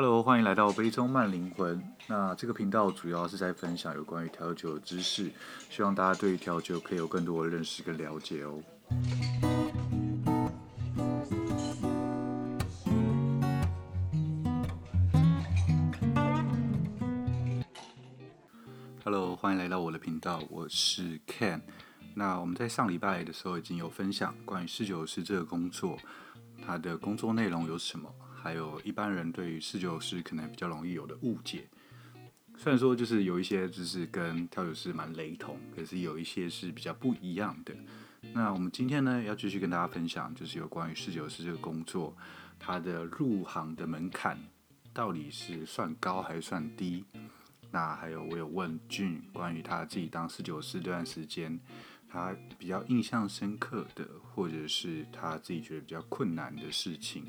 Hello，欢迎来到杯中慢灵魂。那这个频道主要是在分享有关于调酒的知识，希望大家对于调酒可以有更多的认识跟了解哦。Hello，欢迎来到我的频道，我是 Ken。那我们在上礼拜的时候已经有分享关于侍酒师这个工作，它的工作内容有什么？还有一般人对于侍酒师可能比较容易有的误解，虽然说就是有一些就是跟调酒师蛮雷同，可是有一些是比较不一样的。那我们今天呢要继续跟大家分享，就是有关于侍酒师这个工作，它的入行的门槛到底是算高还是算低？那还有我有问俊关于他自己当侍酒师这段时间，他比较印象深刻的，或者是他自己觉得比较困难的事情。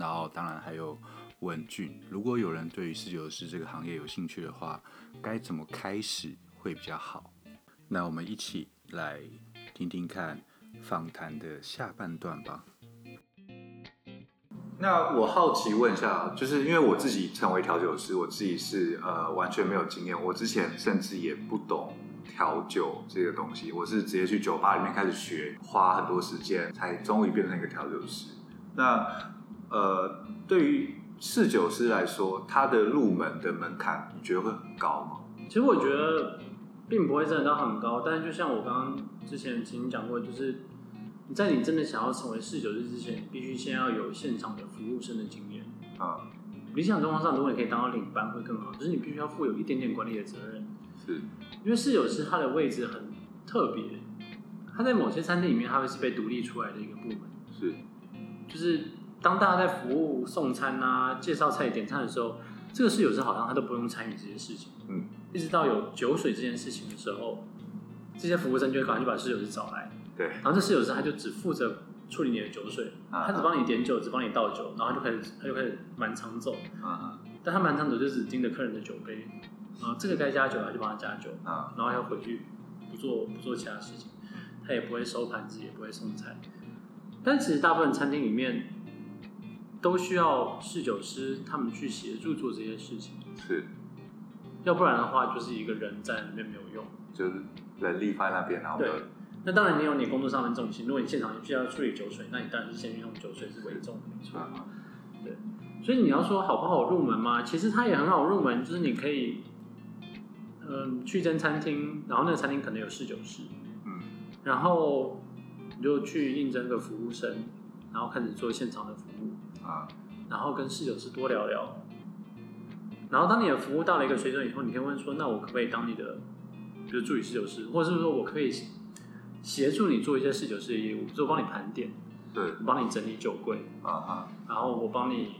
然后，当然还有问俊，如果有人对于侍酒师这个行业有兴趣的话，该怎么开始会比较好？那我们一起来听听看访谈的下半段吧。那我好奇问一下，就是因为我自己成为调酒师，我自己是呃完全没有经验，我之前甚至也不懂调酒这个东西，我是直接去酒吧里面开始学，花很多时间才终于变成一个调酒师。那呃，对于侍酒师来说，他的入门的门槛，你觉得会很高吗？其实我觉得并不会真的到很高，但是就像我刚刚之前曾经讲过，就是你在你真的想要成为侍酒师之前，必须先要有现场的服务生的经验啊。理想状况上，如果你可以当到领班会更好，就是你必须要负有一点点管理的责任。是，因为侍酒师他的位置很特别，他在某些餐厅里面，他会是被独立出来的一个部门。是，就是。当大家在服务送餐啊、介绍菜、点餐的时候，这个室友是好像他都不用参与这些事情。嗯，一直到有酒水这件事情的时候，这些服务生就会赶紧把侍酒师找来。对，然后这室友是他就只负责处理你的酒水，啊、他只帮你点酒，只帮你倒酒，然后他就开始他就开始满场走。啊，但他满场走就只盯着客人的酒杯，啊，这个该加酒他就帮他加酒。啊，然后要回去不做不做其他事情，他也不会收盘子，也不会送菜。但其实大部分餐厅里面。都需要侍酒师他们去协助做这些事情，是，要不然的话就是一个人在那边没有用，就是人力放在那边，然后对，那当然你有你工作上的重心，如果你现场需要处理酒水，那你当然是先运用酒水是为重的，没错，对，所以你要说好不好入门嘛？其实它也很好入门，就是你可以，嗯，去一间餐厅，然后那个餐厅可能有侍酒师，嗯，然后你就去应征个服务生，然后开始做现场的服务。啊，然后跟侍酒师多聊聊，然后当你的服务到了一个水准以后，你可以问说：“那我可不可以当你的，比如助理侍酒师，或者是说我可以协助你做一些侍酒师的业务，就帮你盘点，对，我帮你整理酒柜，啊哈，然后我帮你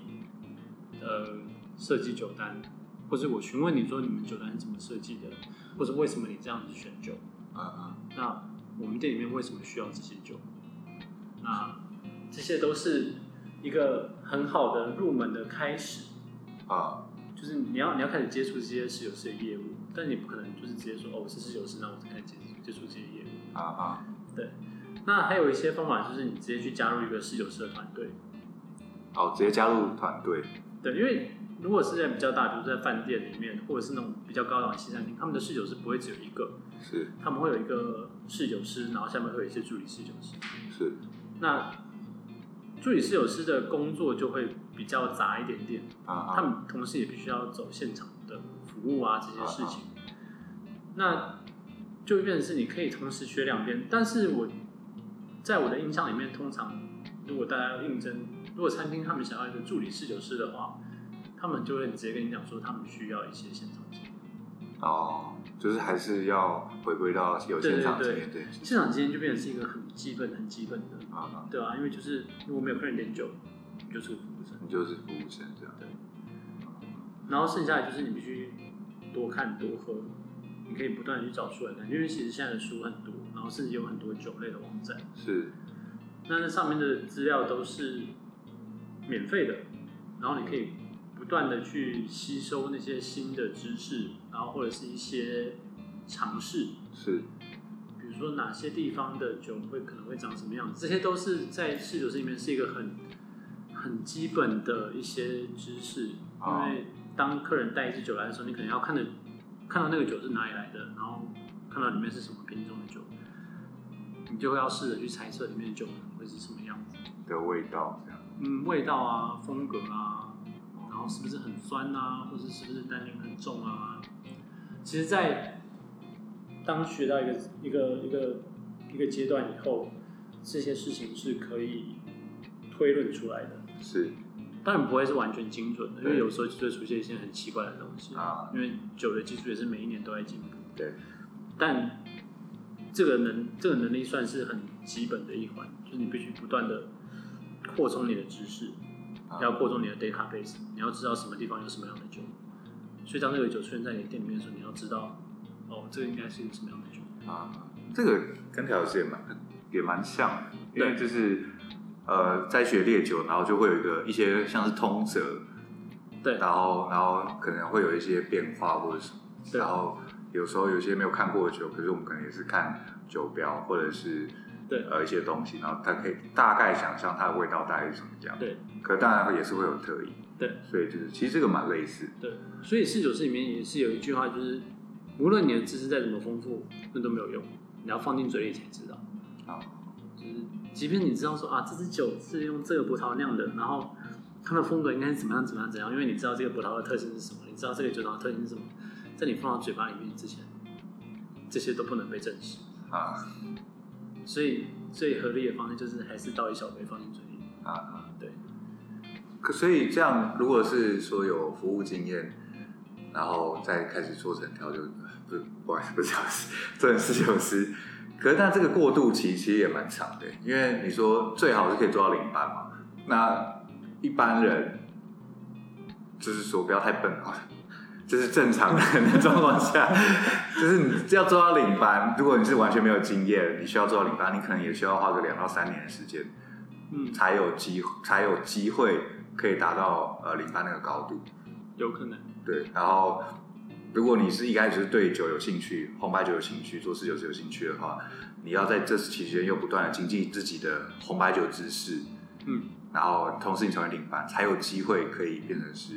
呃设计酒单，或者我询问你说你们酒单是怎么设计的，或者为什么你这样子选酒，啊啊，那我们店里面为什么需要这些酒？那这些都是。”一个很好的入门的开始啊，就是你要你要开始接触这些侍酒师的业务，但你不可能就是直接说哦，我是侍酒师，那我就开始接接触这些业务啊啊，对。那还有一些方法，就是你直接去加入一个侍酒师的团队。哦，直接加入团队。对，因为如果是在比较大，比如在饭店里面，或者是那种比较高档的西餐厅，他们的侍酒师不会只有一个，是，他们会有一个侍酒师，然后下面会有一些助理侍酒师，是。那助理侍酒师的工作就会比较杂一点点，啊，他们同时也必须要走现场的服务啊这些事情，啊、那就会变成是你可以同时学两边。但是我在我的印象里面，通常如果大家要应征，如果餐厅他们想要一个助理侍酒师的话，他们就会直接跟你讲说，他们需要一些现场经验。哦，就是还是要回归到有现场经验，对，对，对，现场经验就变成是一个很基本、很激愤的。啊，对啊，因为就是如果没有客人点酒，你就是个服务生，你就是服务生这样，对。然后剩下的就是你必须多看多喝，你可以不断的去找出来看，因为其实现在的书很多，然后甚至有很多酒类的网站，是。那那上面的资料都是免费的，然后你可以。不断的去吸收那些新的知识，然后或者是一些尝试，是，说哪些地方的酒会可能会长什么样子，这些都是在侍酒师里面是一个很很基本的一些知识，因为当客人带一支酒来的时候，你可能要看的看到那个酒是哪里来的，然后看到里面是什么品种的酒，你就会要试着去猜测里面的酒会是什么样子的味道，这样。嗯，味道啊，风格啊，然后是不是很酸啊，或者是不是单宁很重啊？其实，在当学到一个一个一个一个阶段以后，这些事情是可以推论出来的。是，当然不会是完全精准的，因为有时候就会出现一些很奇怪的东西啊。因为酒的技术也是每一年都在进步。对，但这个能这个能力算是很基本的一环，就是你必须不断的扩充你的知识，要扩充你的 database，你要知道什么地方有什么样的酒。所以当这个酒出现在你店里面的时候，你要知道，哦，这个应该是一个什么样的酒啊？这个跟调酒师也蛮也蛮像的，因为就是呃，在学烈酒，然后就会有一个一些像是通则，对，然后然后可能会有一些变化或者什么，然后有时候有些没有看过的酒，可是我们可能也是看酒标或者是对。呃一些东西，然后它可以大概想象它的味道大概是什么样，对，可当然也是会有特异。对，所以就是其实这个蛮类似。对，所以四酒师里面也是有一句话，就是无论你的知识再怎么丰富，那都没有用，你要放进嘴里才知道。啊，就是即便你知道说啊，这支酒是用这个葡萄酿的，然后它的风格应该是怎么样怎么样怎样，因为你知道这个葡萄的特性是什么，你知道这个酒庄的特性是什么，在你放到嘴巴里面之前，这些都不能被证实啊。所以最合理的方式就是还是倒一小杯放进嘴里啊。对。可所以这样，如果是说有服务经验，然后再开始做成调酒，不是不好意思，不是调酒师，做成侍酒师。可是，但这个过渡期其实也蛮长的，因为你说最好是可以做到领班嘛。那一般人就是说不要太笨啊，就是正常人的状况下，就是你要做到领班。如果你是完全没有经验，你需要做到领班，你可能也需要花个两到三年的时间，嗯，才有机才有机会。可以达到呃领班那个高度，有可能。对，然后如果你是一开始是对酒有兴趣，红白酒有兴趣，做侍酒师有兴趣的话，你要在这期间又不断的精进自己的红白酒知识，嗯，然后同时你成为领班，才有机会可以变成是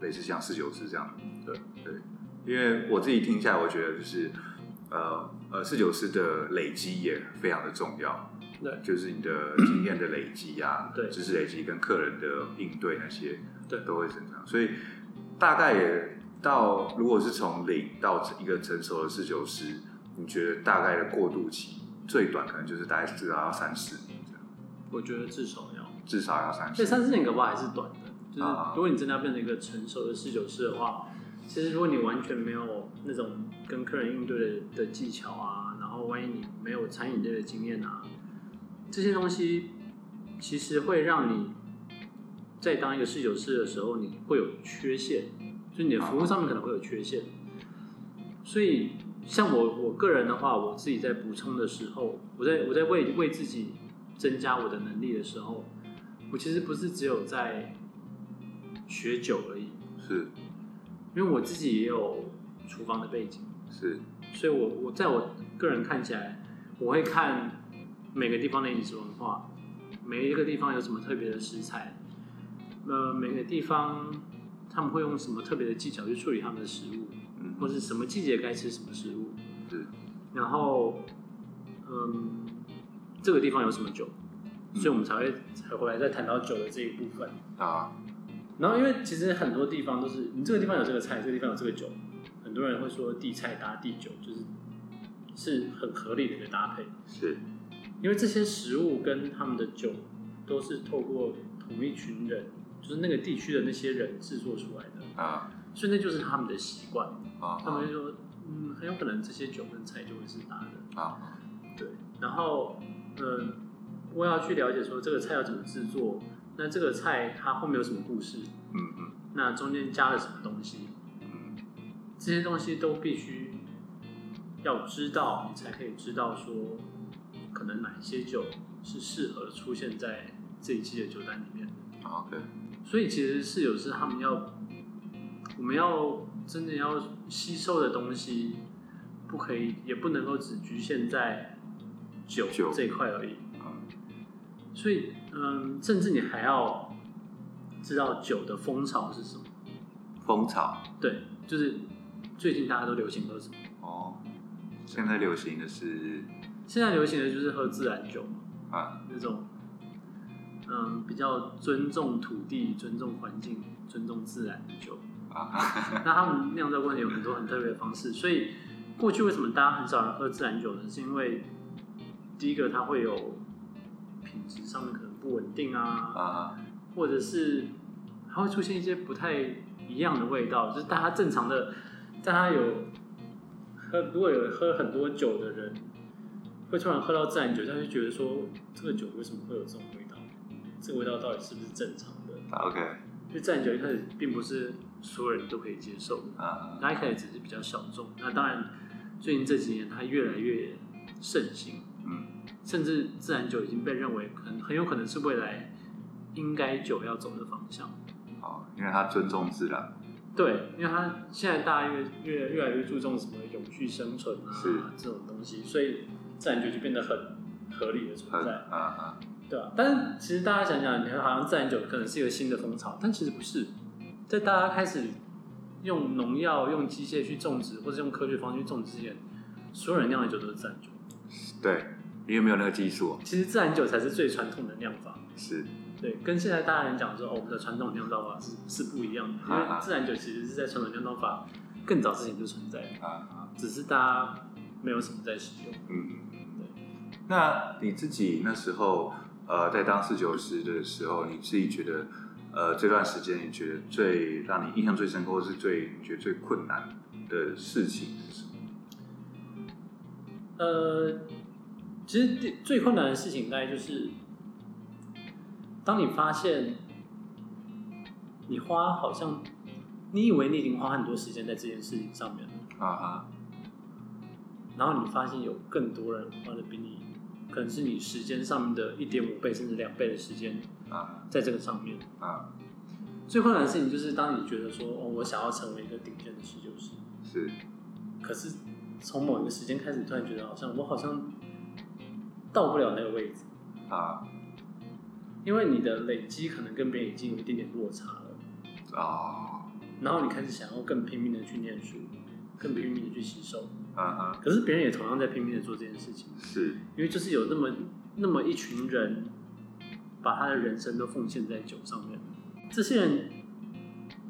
类似像侍酒师这样。对对，因为我自己听下来，我觉得就是呃呃侍酒师的累积也非常的重要。对，就是你的经验的累积啊，对，知识累积跟客人的应对那些，对，都会成长。所以大概也到，如果是从零到一个成熟的侍酒师，你觉得大概的过渡期最短可能就是大概至少要三四年这样？我觉得至少要至少要三四年。这三四年可不还是短的。就是如果你真的要变成一个成熟的侍酒师的话，其实如果你完全没有那种跟客人应对的的技巧啊，然后万一你没有餐饮类的经验啊。这些东西其实会让你在当一个侍酒师的时候，你会有缺陷，就你的服务上面可能会有缺陷。所以，像我我个人的话，我自己在补充的时候，我在我在为为自己增加我的能力的时候，我其实不是只有在学酒而已，是，因为我自己也有厨房的背景，是，所以我我在我个人看起来，我会看。每个地方的饮食文化，每一个地方有什么特别的食材，呃，每个地方他们会用什么特别的技巧去处理他们的食物，嗯，或是什么季节该吃什么食物，是，然后，嗯，这个地方有什么酒，所以我们才会才回来再谈到酒的这一部分啊。然后，因为其实很多地方都是你这个地方有这个菜，这个地方有这个酒，很多人会说地菜搭地酒，就是是很合理的一个搭配，是。因为这些食物跟他们的酒都是透过同一群人，就是那个地区的那些人制作出来的啊，所以那就是他们的习惯啊。他们就说，嗯，很有可能这些酒跟菜就会是搭的啊。对，然后嗯，我要去了解说这个菜要怎么制作，那这个菜它后面有什么故事？嗯嗯，那中间加了什么东西？嗯，这些东西都必须要知道，你才可以知道说。可能哪一些酒是适合出现在这一季的酒单里面的？OK，所以其实侍酒师他们要，我们要真的要吸收的东西，不可以，也不能够只局限在酒这一块而已。所以，嗯，甚至你还要知道酒的风潮是什么。风潮。对，就是最近大家都流行喝什么？哦，现在流行的是，现在流行的就是喝自然酒嘛啊，那种，嗯，比较尊重土地、尊重环境、尊重自然的酒啊。那他们酿造过程有很多很特别的方式，所以过去为什么大家很少人喝自然酒呢？是因为第一个它会有品质上面可能不稳定啊，啊，或者是它会出现一些不太一样的味道，就是大家正常的，大家有喝如果有喝很多酒的人，会突然喝到自然酒，他就觉得说这个酒为什么会有这种味道？这个味道到底是不是正常的？OK，因为自然酒一开始并不是所有人都可以接受的，啊，它一开始只是比较小众。那当然，最近这几年它越来越盛行。嗯，甚至自然酒已经被认为很很有可能是未来应该酒要走的方向。哦，因为它尊重自然。对，因为它现在大家越越越来越注重什么永续生存啊，是这种东西，所以自然酒就变得很合理的存在。啊啊，对啊。但是其实大家想想，你看好像自然酒可能是一个新的风潮，但其实不是。在大家开始用农药、用机械去种植，或者用科学方式去种植之前，所有人酿的酒都是自然酒。对。你有没有那个技术？其实自然酒才是最传统的酿法，是对，跟现在大家人讲说哦，我们的传统酿造法是是不一样的，因为自然酒其实是在传统酿造法更早之前就存在啊，只是大家没有什么在使用。嗯嗯对。那你自己那时候呃，在当四九师的时候，你自己觉得呃这段时间你觉得最让你印象最深刻，或是最你觉得最困难的事情是什么？呃。其实最困难的事情，大概就是，当你发现你花好像，你以为你已经花很多时间在这件事情上面了啊哈，然后你发现有更多人花的比你，可能是你时间上面的一点五倍甚至两倍的时间啊，在这个上面。啊，最困难的事情就是当你觉得说，哦，我想要成为一个顶尖的侍酒师，是，可是从某一个时间开始，突然觉得好像我好像。到不了那个位置。啊，因为你的累积可能跟别人已经有一点点落差了。啊，然后你开始想要更拼命的去念书，更拼命的去吸收啊啊，可是别人也同样在拼命的做这件事情，是。因为就是有那么那么一群人，把他的人生都奉献在酒上面，这些人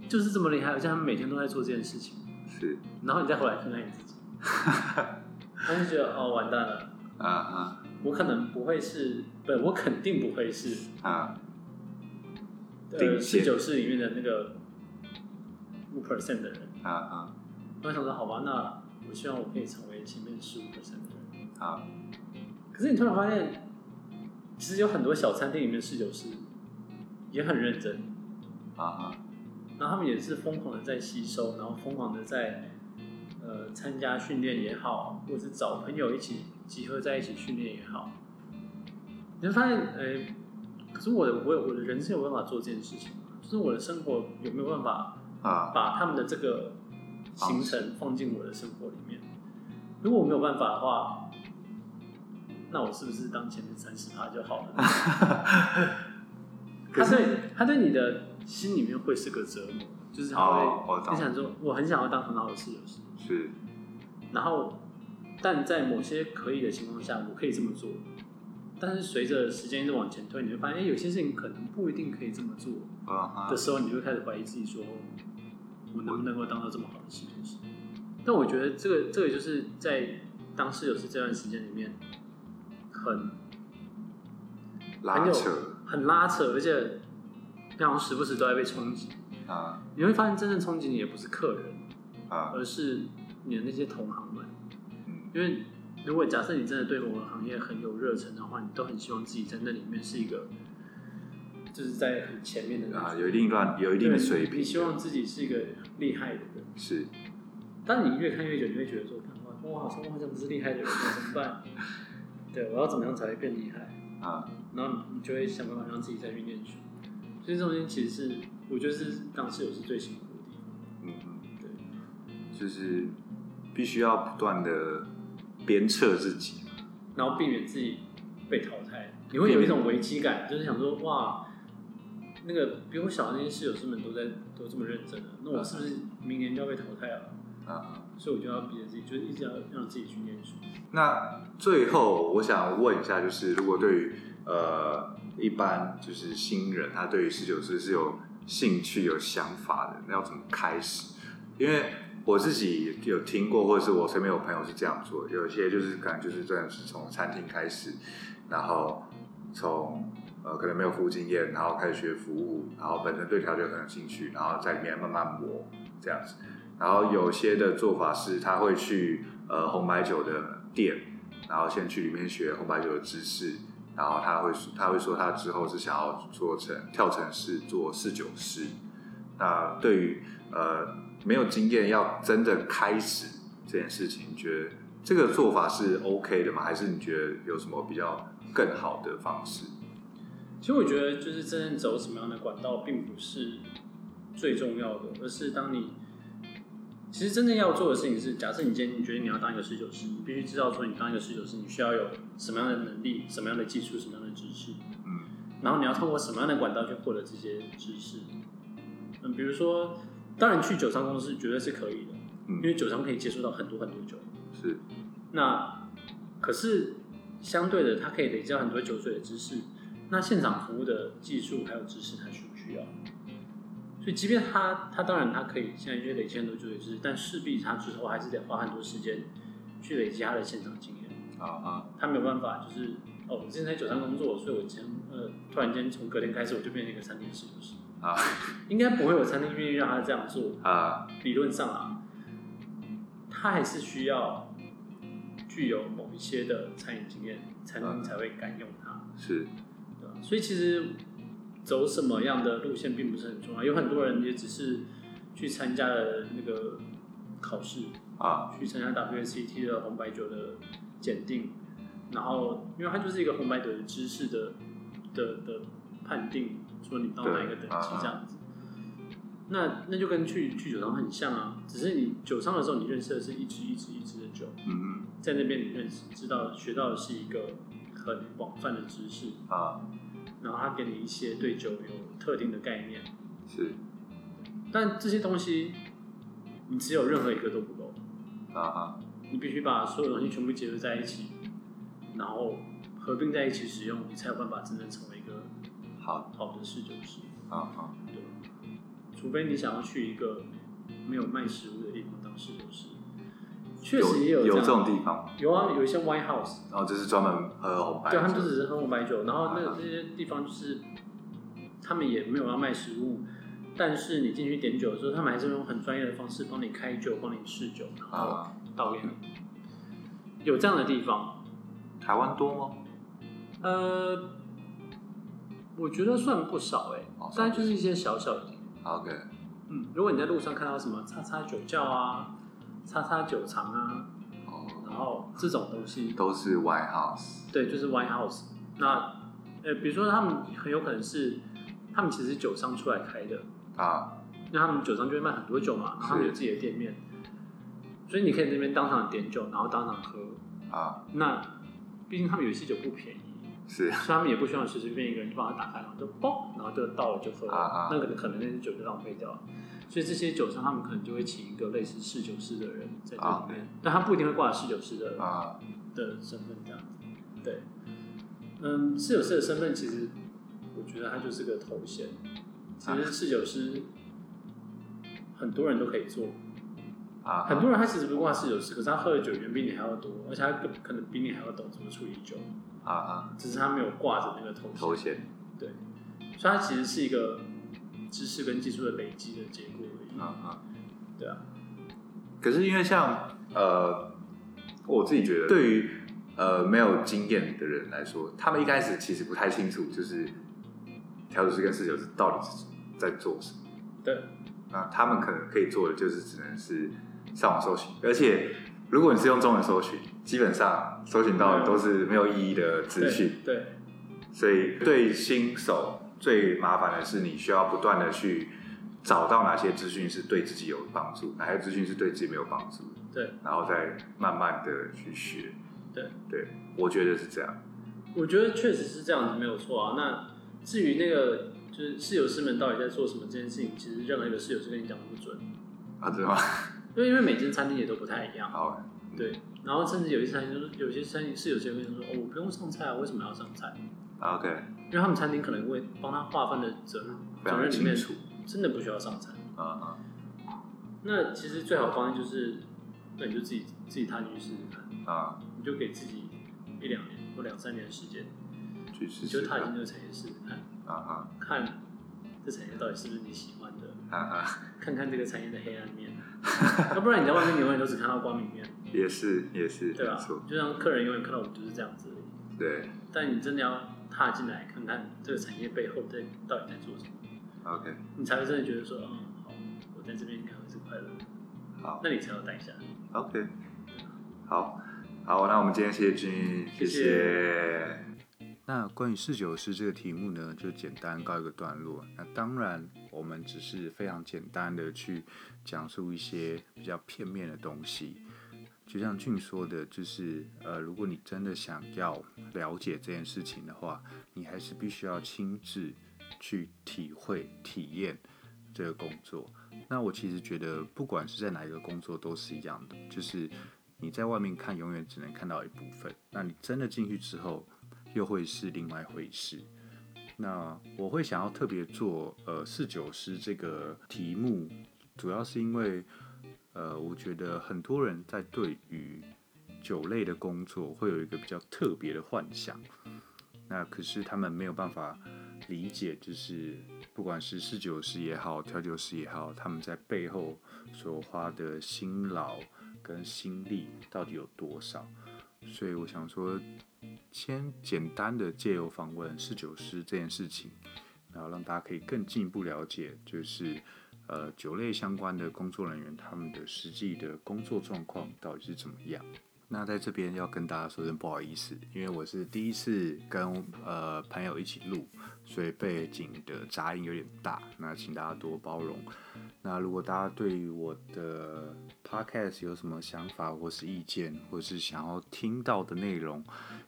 就是这么厉害，而且他们每天都在做这件事情，是，然后你再回来看看你自己，他就觉得哦，完蛋了。啊啊。我可能不会是，不，我肯定不会是啊。对，侍酒师里面的那个五 percent 的人。啊啊。我想说，好吧，那我希望我可以成为前面十五 percent 的人啊。可是你突然发现，其实有很多小餐厅里面的侍酒师也很认真啊啊。然后他们也是疯狂的在吸收，然后疯狂的在呃参加训练也好，或者是找朋友一起。集合在一起训练也好，你会发现，哎、欸，可是我的我我的人生有办法做这件事情吗？就是我的生活有没有办法啊，把他们的这个行程放进我的生活里面？如果我没有办法的话，那我是不是当前面三十趴就好了？他对他对你的心里面会是个折磨，就是他会你想说，我很想要当很好的侍酒师，是，然后。但在某些可以的情况下，我可以这么做。但是随着时间一直往前推，你会发现，哎，有些事情可能不一定可以这么做。的时候，你就会开始怀疑自己，说，我能不能够当到这么好的侍酒师？但我觉得这个这个就是在当侍酒师这段时间里面，很拉扯，很拉扯，而且非常时不时都在被冲击。啊，你会发现，真正冲击你也不是客人，啊，而是你的那些同行们。因为如果假设你真的对某个行业很有热忱的话，你都很希望自己在那里面是一个，就是在很前面的人啊，有一定段有一定的水平。你希望自己是一个厉害的人。是。当你越看越久，你会觉得说：“哇，好像我好像不是厉害的人，怎么办？”对，我要怎么样才会变厉害啊？然后你就会想办法让自己再去念书。所以这种东西其实是我觉得是当室友是最辛苦的地方。嗯嗯，对，就是必须要不断的。鞭策自己，然后避免自己被淘汰。你会有一种危机感，就是想说，哇，那个比我小的那些室友师们都在都这么认真的，那我是不是明年就要被淘汰了？啊，所以我就要逼着自己，就是一直要让自己去念书。那最后我想问一下，就是如果对于呃一般就是新人，他对于侍酒师是有兴趣、有想法的，那要怎么开始？因为我自己有听过，或者是我身边有朋友是这样做，有些就是可能就是真的是从餐厅开始，然后从呃可能没有服务经验，然后开始学服务，然后本身对调酒很有兴趣，然后在里面慢慢磨这样子。然后有些的做法是他会去呃红白酒的店，然后先去里面学红白酒的知识，然后他会他会说他之后是想要做成跳成是做侍酒师。那对于呃。没有经验，要真的开始这件事情，你觉得这个做法是 OK 的吗？还是你觉得有什么比较更好的方式？其实我觉得，就是真正走什么样的管道，并不是最重要的，而是当你其实真正要做的事情是，假设你今天你觉得你要当一个侍酒师，你必须知道说，你当一个侍酒师，你需要有什么样的能力、什么样的技术、什么样的知识，嗯，然后你要通过什么样的管道去获得这些知识，嗯，比如说。当然，去酒商公司绝对是可以的，嗯，因为酒商可以接触到很多很多酒。是。那可是相对的，他可以累积很多酒水的知识。那现场服务的技术还有知识，他需不需要？所以，即便他他当然他可以现在去累积很多酒水知识，但势必他之后还是得花很多时间去累积他的现场经验。啊啊。他没有办法，就是哦，我之前在酒商工作，所以我前呃突然间从隔天开始我就变成一个餐厅侍酒师。啊，应该不会有餐厅愿意让他这样做啊。理论上啊，他还是需要具有某一些的餐饮经验，餐厅才会敢用他。是？所以其实走什么样的路线并不是很重要。有很多人也只是去参加了那个考试啊，去参加 WSET 的红白酒的检定，然后因为它就是一个红白酒的知识的的的判定。说你到哪一个等级这样子，那那就跟去去酒商很像啊，只是你酒商的时候，你认识的是一支一支一支的酒，嗯嗯，在那边你认识知道学到的是一个很广泛的知识啊，然后他给你一些对酒有特定的概念，是，但这些东西你只有任何一个都不够啊，你必须把所有东西全部结合在一起，然后合并在一起使用，你才有办法真正成为一个。好。好的侍酒师啊啊，对，除非你想要去一个没有卖食物的地方当侍酒师，确实也有有这种地方，有啊，有一些 wine house，然后就是专门喝红白酒，对，他们就只是喝红白酒，然后那那些地方就是他们也没有要卖食物，但是你进去点酒的时候，他们还是用很专业的方式帮你开酒，帮你试酒，然后倒给你，有这样的地方，台湾多吗？呃。我觉得算不少哎，但就是一些小小的。OK，嗯，如果你在路上看到什么叉叉酒窖啊、叉叉酒厂啊，哦，然后这种东西都是 wine house。对，就是 wine house。那呃，比如说他们很有可能是他们其实是酒商出来开的啊，那他们酒商就会卖很多酒嘛，他们有自己的店面，所以你可以在那边当场点酒，然后当场喝啊。那毕竟他们有些酒不便宜。是，所以他们也不需要随随便便一个人就把它打开，然后就嘣，然后就倒了就喝了，啊啊那个可能那些酒就浪费掉了。所以这些酒商他们可能就会请一个类似侍酒师的人在这里面，啊、但他不一定会挂侍酒师的、啊、的身份这样子。对，嗯，侍酒师的身份其实我觉得他就是个头衔。其实侍酒师很多人都可以做，啊，很多人他其实不挂侍酒师，可是他喝的酒远比你还要多，而且他可能比你还要懂怎么处理酒。啊啊！只是他没有挂着那个头衔，头衔，对，所以他其实是一个知识跟技术的累积的结果而已。啊啊，对啊。可是因为像呃，我自己觉得，对于呃没有经验的人来说，他们一开始其实不太清楚，就是调酒师跟侍酒师到底是在做什么。对。那他们可能可以做的就是只能是上网搜寻，而且。如果你是用中文搜寻，基本上搜寻到的都是没有意义的资讯。对，所以对新手最麻烦的是，你需要不断的去找到哪些资讯是对自己有帮助，哪些资讯是对自己没有帮助。对，然后再慢慢的去学。对，对，我觉得是这样。我觉得确实是这样子，没有错啊。那至于那个就是室友师们到底在做什么这件事情，其实任何一个室友是跟你讲不准。啊，对吗？因为因为每间餐厅也都不太一样。好。对，然后甚至有些餐厅就是有些餐厅室友就会说，哦，我不用上菜啊，为什么要上菜？OK。因为他们餐厅可能会帮他划分的责任责任里面，真的不需要上餐。啊、uh -huh. 那其实最好的方式就是，那你就自己自己踏进去试试看啊，uh. 你就给自己一两年或两三年的时间，去试就踏进这个产业试试看啊，uh -huh. 看这产业到底是不是你喜欢的啊，uh -huh. 看看这个产业的黑暗面。要不然你在外面，永远都只看到光明面。也是也是，对吧？就像客人永远看到我们就是这样子。对。但你真的要踏进来看看这个产业背后在到底在做什么。OK。你才会真的觉得说，嗯，好，我在这边应该会是快乐的。好。那你才要待下。OK。好，好，那我们今天谢谢君，谢谢。那关于四九师这个题目呢，就简单告一个段落。那当然，我们只是非常简单的去讲述一些比较片面的东西。就像俊说的，就是呃，如果你真的想要了解这件事情的话，你还是必须要亲自去体会、体验这个工作。那我其实觉得，不管是在哪一个工作都是一样的，就是你在外面看，永远只能看到一部分。那你真的进去之后，又会是另外一回事。那我会想要特别做呃侍酒师这个题目，主要是因为呃，我觉得很多人在对于酒类的工作会有一个比较特别的幻想。那可是他们没有办法理解，就是不管是侍酒师也好，调酒师也好，他们在背后所花的辛劳跟心力到底有多少。所以我想说。先简单的借由访问侍酒师这件事情，然后让大家可以更进一步了解，就是呃酒类相关的工作人员他们的实际的工作状况到底是怎么样。那在这边要跟大家说声不好意思，因为我是第一次跟呃朋友一起录，所以背景的杂音有点大，那请大家多包容。那如果大家对于我的 podcast 有什么想法或是意见，或是想要听到的内容，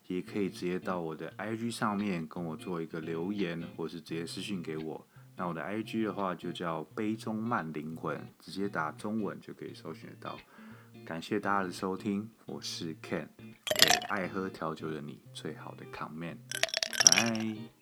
也可以直接到我的 IG 上面跟我做一个留言，或是直接私信给我。那我的 IG 的话就叫杯中慢灵魂，直接打中文就可以搜寻得到。感谢大家的收听，我是 Ken，给爱喝调酒的你最好的 comment，拜。